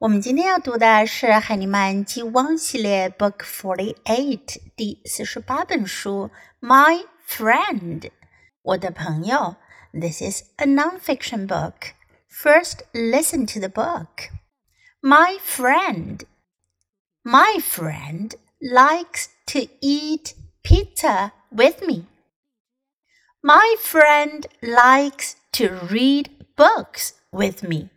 我们今天要读的是海尼曼 G1 系列 Book Forty Eight 第四十八本书《My Friend》，我的朋友。This is a non-fiction book. First, listen to the book. My friend, my friend likes to eat pizza with me. My friend likes to read books with me.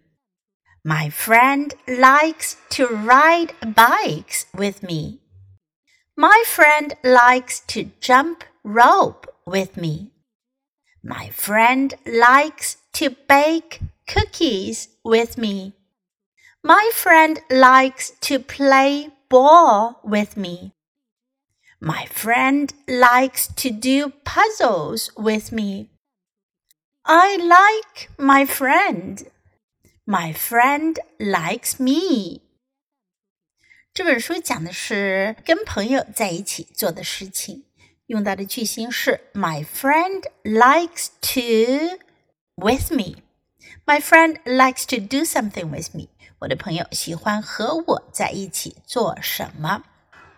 My friend likes to ride bikes with me. My friend likes to jump rope with me. My friend likes to bake cookies with me. My friend likes to play ball with me. My friend likes to do puzzles with me. I like my friend. My friend likes me。这本书讲的是跟朋友在一起做的事情，用到的句型是 My friend likes to with me。My friend likes to do something with me。我的朋友喜欢和我在一起做什么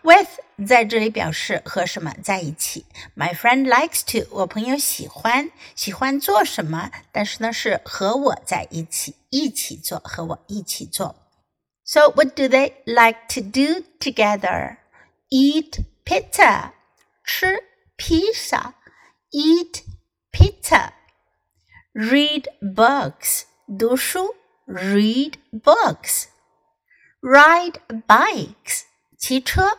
？With 在这里表示和什么在一起。My friend likes to，我朋友喜欢喜欢做什么，但是呢是和我在一起。一起做，和我一起做。So what do they like to do together? Eat pizza，吃披萨。Eat pizza. Read books，读书。Read books. Ride bikes，骑车。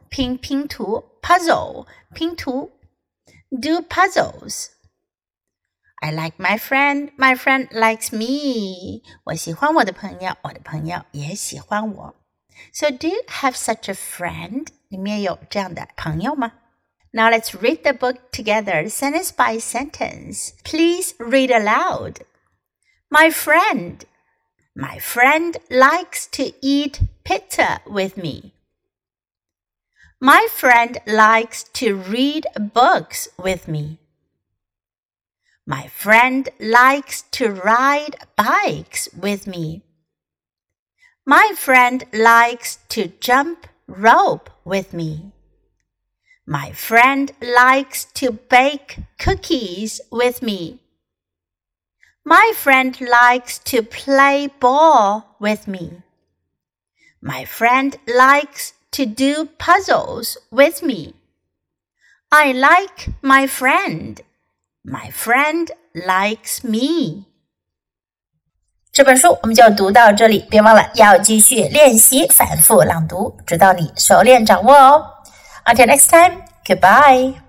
拼拼图，puzzle 拼图，do puzzles。I like my friend. My friend likes me. 我喜欢我的朋友，我的朋友也喜欢我。So do you have such a friend? 里面有这样的朋友吗？Now let's read the book together, sentence by sentence. Please read aloud. My friend. My friend likes to eat pizza with me. My friend likes to read books with me. My friend likes to ride bikes with me. My friend likes to jump rope with me. My friend likes to bake cookies with me. My friend likes to play ball with me. My friend likes to do puzzles with me. I like my friend. My friend likes me。这本书我们就读到这里，别忘了要继续练习反复朗读，直到你熟练掌握哦。Until next time, goodbye.